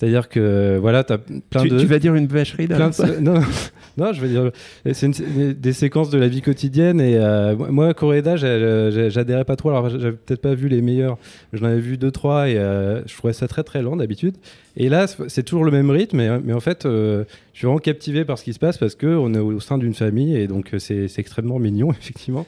C'est-à-dire que voilà, tu as plein tu, de. tu vas dire une vacherie plein de- non, non, non, je veux dire, c'est une- des, séquences de la vie quotidienne et euh, moi- Coréda, j'ai- j'adhérais pas trop. Alors, j'avais peut-être pas vu les meilleurs, j'en avais vu deux trois et euh, je trouvais ça très très lent d'habitude. Et là, c'est- toujours le même rythme, mais, mais en fait, euh, je suis vraiment captivé par ce qui se passe parce que on est au sein d'une famille et donc euh, c'est extrêmement mignon effectivement.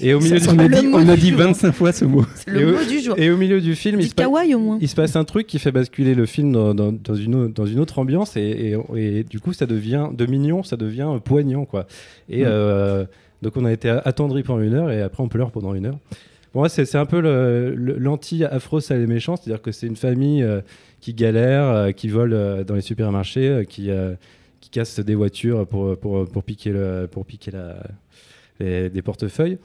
Et au milieu, du, on a dit, on a dit jour. 25 fois ce mot. Le Et mot du jour. et au milieu du film, il se passe kawaii au moins. il se passe un truc qui fait basculer le film dans, dans- dans une, autre- dans une autre ambiance et, et- et du coup ça devient de mignon, ça devient poignant quoi. Et Mm. euh, donc on a été attendri pendant une heure et après on pleure pendant une heure. Bon, c'est un peu l'anti-afro sale et méchant, c'est-à-dire que c'est une famille euh, qui galère, euh, qui vole euh, dans les supermarchés, euh, qui, euh, qui casse des voitures pour, pour, pour piquer, le, pour piquer la, les- des portefeuilles.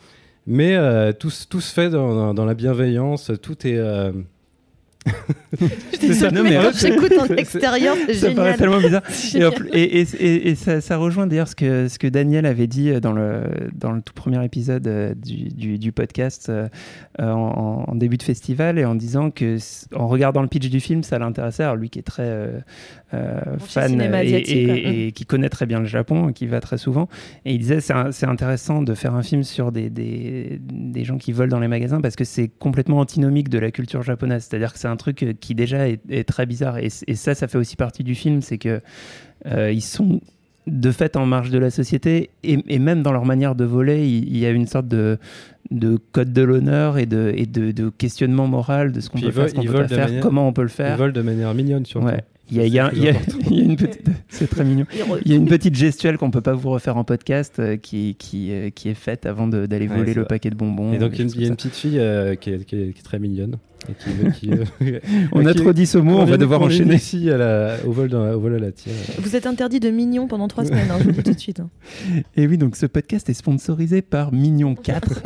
Mais euh, tout, se- fait dans, la bienveillance, tout est... euh, ça, Non, mais quand j'écoute en extérieur, c'est Ça paraît génial. tellement bizarre. Et, Génial. en plus- et, et- et- et ça, ça rejoint d'ailleurs ce que, ce que Daniel avait dit dans le, dans le tout premier épisode euh, du, du- du podcast euh, euh, en, en début de festival et en disant que en regardant le pitch du film, ça l'intéressait. Alors lui qui est très euh, euh, fan et, qui connaît très bien le Japon, qui va très souvent, et il disait c'est intéressant de faire un film sur des, des, des gens qui volent dans les magasins parce que c'est complètement antinomique de la culture japonaise. C'est-à-dire que c'est un truc euh, qui déjà est, est très bizarre. Et, ça, ça fait aussi partie du film, c'est que euh, ils sont de fait en marge de la société et, et même dans leur manière de voler, il, il y a une sorte de, de code de l'honneur et, de, et de, de questionnement moral de ce qu'on peut ils faire, volent- ce qu'on ils peut faire, manière- comment on peut le Ils faire. volent de manière mignonne surtout. Ouais. Il y a, il y a- C'est il y a- plus important. il y a une petite, c'est très mignon. Il y a une petite gestuelle qu'on peut pas vous refaire en podcast euh, qui, qui, euh, qui est faite avant de- d'aller voler le vrai. paquet de bonbons. Et donc des il y a une- petite fille euh, qui, est, qui est- qui est très mignonne. Et qui, qui, euh, ça. On a qui- trop dit ce mot, on va devoir enchaîner. ici à la, au, vol dans- au vol à la tire. Vous êtes interdit de mignon pendant trois semaines, hein, je vous le dis tout de suite. hein. Et oui, donc ce podcast est sponsorisé par Mignon 4.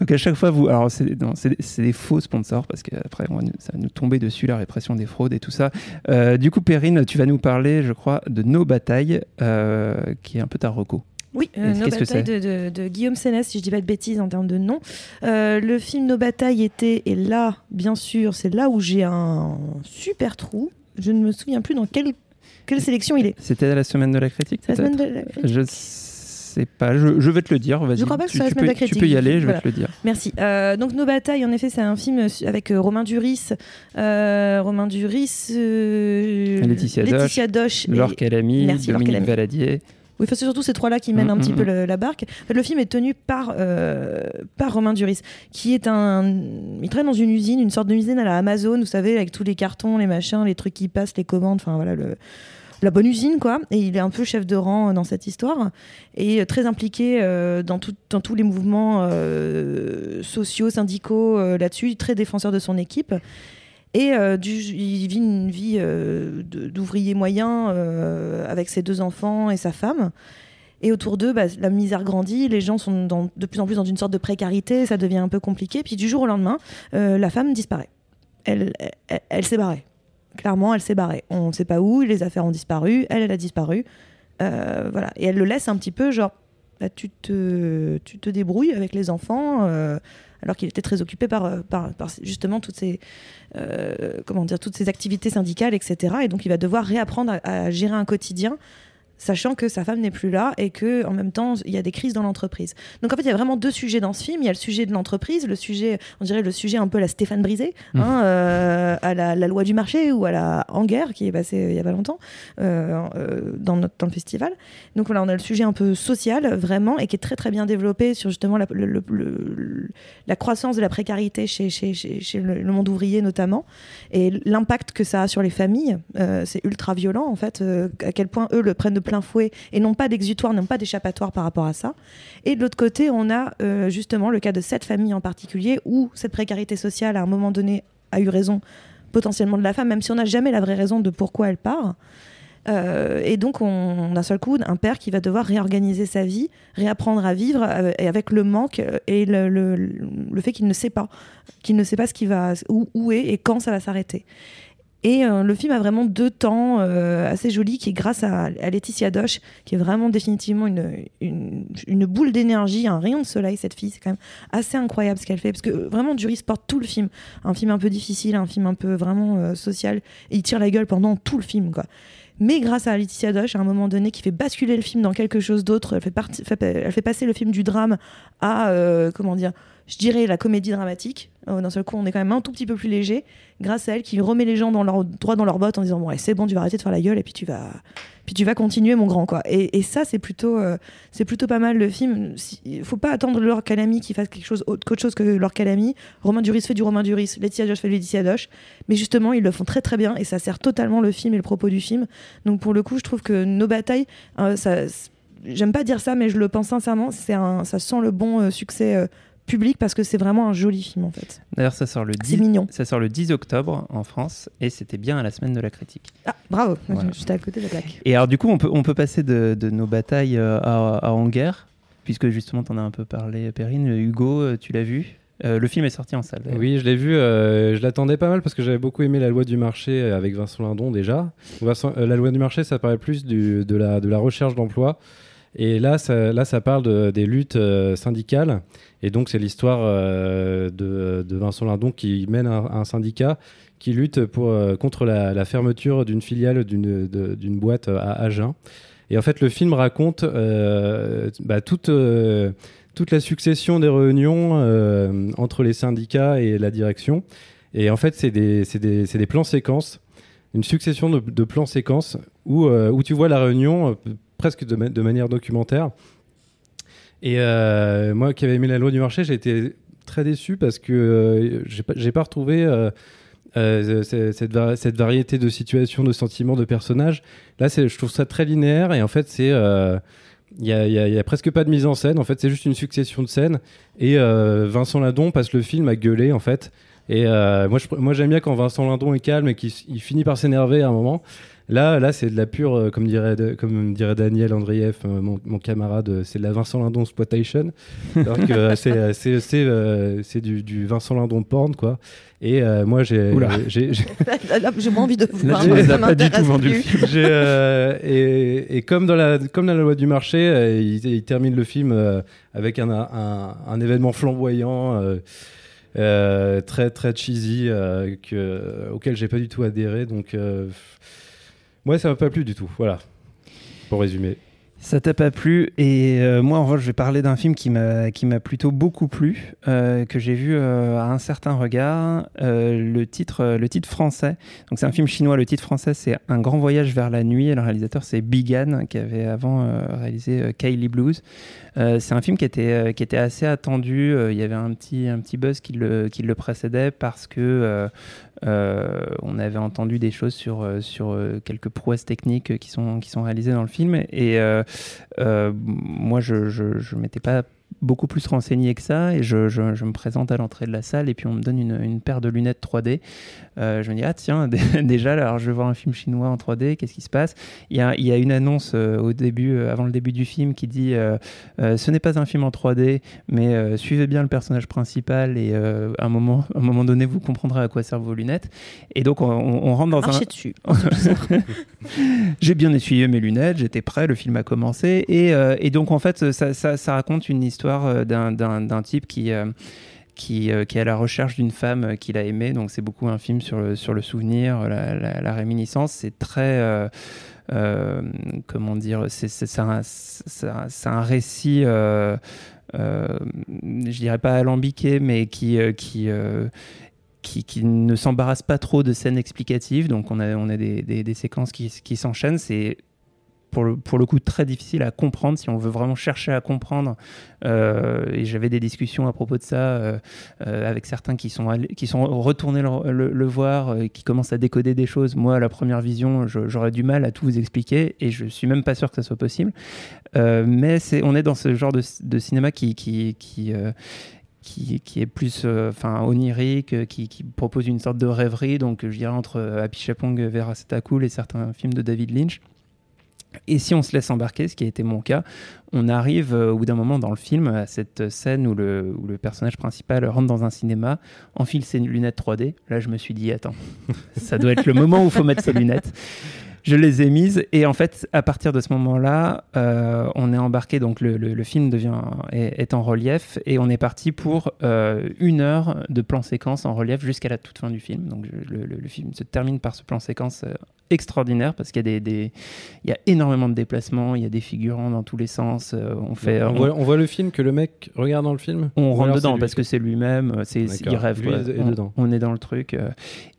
Donc à chaque fois, vous. Alors, c'est non, c'est- c'est des faux sponsors parce qu'après, on va nous- ça va nous tomber dessus, la répression des fraudes et tout ça. Euh, du coup, Perrine, tu vas nous parler, je crois, de Nos Batailles, euh, qui est un peu ta reco. Oui, euh, Nos batailles de, de- de Guillaume Sénès, si je dis pas de bêtises en termes de nom. Euh, le film Nos batailles était, et là, bien sûr, c'est là où j'ai un super trou. Je ne me souviens plus dans quelle, quelle sélection il est. C'était la semaine de la critique la semaine de la critique Je sais pas, je, je vais te le dire. Vas-y. Je crois pas que tu, la tu peux, de Tu peux y aller, je Voilà. vais te le dire. Merci. Euh, donc Nos batailles, en effet, c'est un film avec euh, Romain Duris, euh, Romain Duris, Laetitia Laetitia Doche, et- Laure Calamy, Merci, Dominique Calamy. Valadier. Oui, c'est surtout ces trois-là qui mènent Mm, un petit mm, peu mm. le- la barque. En fait, le film est tenu par, euh, par Romain Duris, qui est un. Il travaille dans une usine, une sorte d'usine à la Amazon, vous savez, avec tous les cartons, les machins, les trucs qui passent, les commandes, enfin voilà, le, la bonne usine, quoi. Et il est un peu chef de rang euh, dans cette histoire et euh, très impliqué euh, dans, tous les mouvements sociaux, syndicaux là-dessus, très défenseur de son équipe. Et il vit une vie d'ouvrier moyen avec ses deux enfants et sa femme. Et autour d'eux, bah, la misère grandit, les gens sont de plus en plus dans une sorte de précarité, ça devient un peu compliqué. Puis du jour au lendemain, la femme disparaît. Elle, elle, elle s'est barrée. Clairement, elle s'est barrée. On ne sait pas où, les affaires ont disparu, elle, elle a disparu. Euh, voilà. Et elle le laisse un petit peu, genre, bah, tu, te, tu te débrouilles avec les enfants, euh, alors qu'il était très occupé par, euh, par, justement toutes ces, comment dire, toutes ces activités syndicales, etc. Et donc, il va devoir réapprendre à gérer un quotidien sachant que sa femme n'est plus là et que en même temps il y a des crises dans l'entreprise. Donc en fait il y a vraiment deux sujets dans ce film. Il y a le sujet de l'entreprise, le sujet, on dirait le sujet un peu la Stéphane Brisé, Mhm. hein, euh, à la, la loi du marché ou à la en guerre qui est passée euh, il y a pas longtemps euh, dans, notre, dans le festival. Donc voilà on a le sujet un peu social vraiment et qui est très très bien développé sur justement la, le- le- le- la croissance de la précarité chez, chez, chez, chez le, monde ouvrier notamment et l'impact que ça a sur les familles. Euh, c'est ultra violent en fait, à quel point eux le prennent de plein fouet et n'ont pas d'exutoire, n'ont pas d'échappatoire par rapport à ça. Et de l'autre côté, on a euh, justement le cas de cette famille en particulier où cette précarité sociale à un moment donné a eu raison potentiellement de la femme, même si on n'a jamais la vraie raison de pourquoi elle part. Euh, et donc, on, d'un seul coup, un père qui va devoir réorganiser sa vie, réapprendre à vivre, euh, et avec le manque et le fait qu'il ne sait pas, qu'il ne sait pas ce qui va, où, où est et quand ça va s'arrêter. Et euh, le film a vraiment deux temps euh, assez jolis qui est grâce à, à Laetitia Doche, qui est vraiment définitivement une, une, boule d'énergie, un rayon de soleil, cette fille. C'est quand même assez incroyable ce qu'elle fait. Parce que euh, vraiment, Duris porte tout le film. Un film un peu difficile, un film un peu vraiment social. Et il tire la gueule pendant tout le film. Mais grâce à Laetitia Doche, à un moment donné, qui fait basculer le film dans quelque chose d'autre, elle fait, passer le film du drame à, comment dire, je dirais la comédie dramatique. Euh, D'un seul coup, on est quand même un tout petit peu plus léger. Grâce à elle, qui remet les gens dans leur, droit dans leurs bottes en disant bon, ouais, c'est bon, tu vas arrêter de faire la gueule et puis tu vas, puis tu vas continuer, mon grand, quoi. Et, ça, c'est plutôt, euh, c'est plutôt pas mal le film. Il faut pas attendre Laure Calamy qui fasse quelque chose autre chose que Laure Calamy. Romain Duris fait du Romain Duris, Laetitia Doche fait du Laetitia Doche. Mais justement, ils le font très très bien et ça sert totalement le film et le propos du film. Donc pour le coup, je trouve que nos batailles, euh, ça, j'aime pas dire ça, mais je le pense sincèrement, c'est un, ça sent le bon euh, succès public parce que c'est vraiment un joli film en fait. D'ailleurs, ça sort le C'est 10, mignon. ça sort le 10 octobre en France et c'était bien à la semaine de la critique. Ah, bravo, Voilà. j'étais à côté de la plaque. Et alors, du coup, on peut, on peut passer de, de nos batailles euh, à, à En guerre, puisque justement, tu en as un peu parlé, Perrine. Hugo, euh, tu l'as vu? Euh, Le film est sorti en salle. d'ailleurs. Oui, je l'ai vu. euh, je l'attendais pas mal parce que j'avais beaucoup aimé La loi du marché avec Vincent Lindon déjà. Vincent- euh, la loi du marché, ça paraît plus du- de, la, de la recherche d'emploi. Et là, ça, parle de- des luttes euh, syndicales. Et donc, c'est l'histoire euh, de, Vincent Lindon qui mène un, syndicat qui lutte euh, contre la, fermeture d'une filiale d'une boîte à Agen. Et en fait, le film raconte bah, toute, la succession des réunions entre les syndicats et la direction. Et en fait, c'est des, plans séquences, une succession de, plans séquences où, tu vois la réunion presque de, ma- de manière documentaire. Et euh, moi qui avais aimé la loi du marché, j'ai été très déçu parce que euh, j'ai pas, retrouvé euh, euh, cette, va- cette variété de situations, de sentiments, de personnages. Là, je trouve ça très linéaire et en fait, c'est. il y, a, presque pas de mise en scène. En fait, c'est juste une succession de scènes. Et Vincent Lindon passe le film à gueuler, en fait. Et moi, j'aime bien quand Vincent Lindon est calme et qu'il finit par s'énerver à un moment. Là, là, c'est de la pure, euh, comme dirait, comme dirait Daniel Andrieff, euh, mon, mon camarade, euh, c'est de la Vincent Lindon exploitation. Alors que euh, c'est, c'est, c'est, euh, c'est du, du Vincent Lindon porn, quoi. Et euh, moi, j'ai, j'ai, j'ai- Là, là, j'ai moins envie de Là, voir. tu moi, nous ça as pas du tout vendu le film. euh, et, et comme dans la comme dans la loi du marché, euh, il, il termine le film euh, avec un, un, un événement flamboyant, euh, euh, très très cheesy, euh, que, auquel j'ai pas du tout adhéré. Donc euh, moi, ça m'a pas plu du tout. Voilà. Pour résumer. Ça t'a pas plu et euh, moi en revanche je vais parler d'un film qui m'a plutôt beaucoup plu euh, que j'ai vu euh, à un certain regard le titre le titre français donc c'est un film chinois le titre français c'est Un grand voyage vers la nuit et le réalisateur c'est Bigan qui avait avant réalisé Kylie Blues c'est un film qui était qui était assez attendu il y avait un petit un petit buzz qui le qui le précédait parce que euh, on avait entendu des choses sur, euh, euh, quelques prouesses techniques qui sont, qui sont réalisées dans le film. Et moi, je ne m'étais pas beaucoup plus renseigné que ça et je me présente à l'entrée de la salle et puis on me donne une, une paire de lunettes 3D. Euh, je me dis, ah tiens, déjà, alors je vais voir un film chinois en 3D, qu'est-ce qui se passe? Il y, a, il y a une annonce euh, au début, euh, avant le début du film qui dit, ce n'est pas un film en 3D, mais suivez bien le personnage principal et à, un moment, à un moment donné, vous comprendrez à quoi servent vos lunettes. Et donc, on, on rentre dans un... Marchez dessus. J'ai bien essuyé mes lunettes, j'étais prêt, le film a commencé. Et, et donc, en fait, ça, ça- ça raconte une histoire d'un- type qui, euh, qui, euh, qui est à la recherche d'une femme qu'il a aimée. Donc, c'est beaucoup un film sur le, sur le souvenir, la, réminiscence. C'est très. euh, euh, comment dire C'est un, un- récit. je dirais pas alambiqué, mais qui, qui, qui, qui ne s'embarrasse pas trop de scènes explicatives. Donc on a, on a des, des- des séquences qui, qui s'enchaînent. C'est pour le, pour le coup très difficile à comprendre si on veut vraiment chercher à comprendre. Euh, et j'avais des discussions à propos de ça euh, euh, avec certains qui sont, qui sont retournés le, le- le voir, qui commencent à décoder des choses. Moi, à la première vision, j'aurais du mal à tout vous expliquer et je suis même pas sûr que ça soit possible. Mais c'est, on est dans ce genre de, cinéma qui, qui, qui, qui, est plus onirique, qui, propose une sorte de rêverie, donc je dirais entre Happy Chapong, Vera Cool et certains films de David Lynch. Et si on se laisse embarquer, ce qui a été mon cas, on arrive euh, au bout d'un moment dans le film à cette scène où le, personnage principal rentre dans un cinéma, enfile ses lunettes 3D. Là, je me suis dit, attends, ça doit être le moment où il faut mettre ses lunettes je les ai mises et en fait à partir de ce moment-là euh, on est embarqué donc le, film est, en relief et on est parti pour euh, une heure de plan séquence en relief jusqu'à la toute fin du film donc le, film se termine par ce plan séquence extraordinaire parce qu'il y a des, des, il y a énormément de déplacements il y a des figurants dans tous les sens euh, on fait on, on, voit, on, voit, le film que le mec regarde dans le film on rentre dedans parce que c'est lui-même c'est il rêve lui est on, dedans. on est dans le truc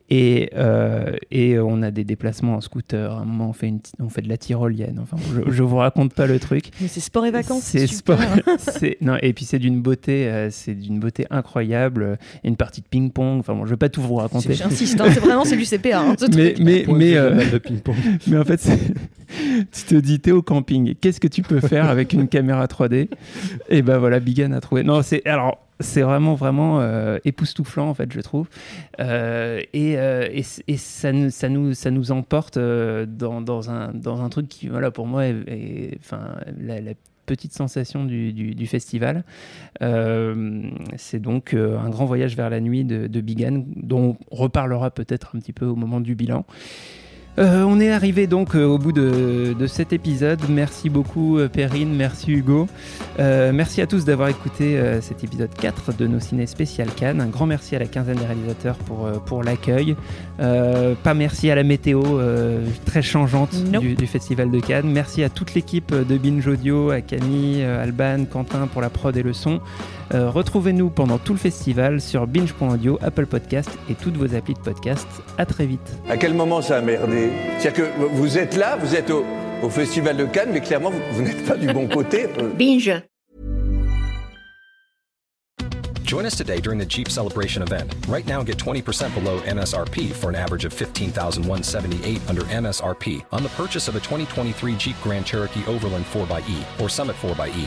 et, euh, et on a des déplacements en scooter. À un moment, on fait, une, on fait de la tyrolienne. Enfin, je, je vous raconte pas le truc. Mais c'est sport et vacances. C'est sport. non, et puis c'est d'une beauté, euh, c'est d'une beauté incroyable. Il y a une partie de ping-pong. Enfin, bon, je vais pas tout vous raconter. J'insiste. Hein, c'est vraiment c'est du CPA. Hein, mais mais mais, euh, mais en fait, tu te dis t'es au camping. Qu'est-ce que tu peux faire avec une caméra 3D Et ben voilà, Bigan a trouvé. Non, c'est alors c'est vraiment vraiment euh, époustouflant en fait je trouve euh, et, euh, et, et, ça, nous, ça, nous, emporte dans, dans, un, dans un truc qui voilà pour moi enfin la, petite sensation du, du, festival c'est donc un grand voyage vers la nuit de, de Bigan dont on reparlera peut-être un petit peu au moment du bilan euh, on est arrivé donc euh, au bout de, de, cet épisode. Merci beaucoup euh, Perrine, merci Hugo. Merci à tous d'avoir écouté cet épisode 4 de nos ciné spécial Cannes. Un grand merci à la quinzaine des réalisateurs pour, pour l'accueil. pas merci à la météo très changeante nope. du, du, Festival de Cannes. Merci à toute l'équipe de Binge Audio, à Camille, Alban, Quentin pour la prod et le son. Euh, Retrouvez-nous pendant tout le festival sur binge.audio, Apple Podcast et toutes vos applis de podcast. À très vite. À quel moment ça a merdé? C'est-à-dire que vous êtes là, vous êtes au, au Festival de Cannes, mais clairement, vous, vous n'êtes pas du bon côté. Binge. Join us today during the Jeep Celebration event. Right now, get 20% below MSRP for an average of 15178 under MSRP on the purchase of a 2023 Jeep Grand Cherokee Overland 4xE or Summit 4xE.